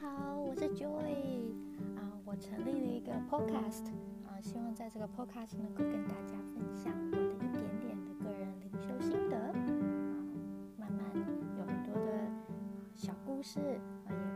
好，我是 Joy，啊，我成立了一个 Podcast，啊，希望在这个 Podcast 能够跟大家分享我的一点点的个人灵修心得，啊，慢慢有很多的小故事，啊也。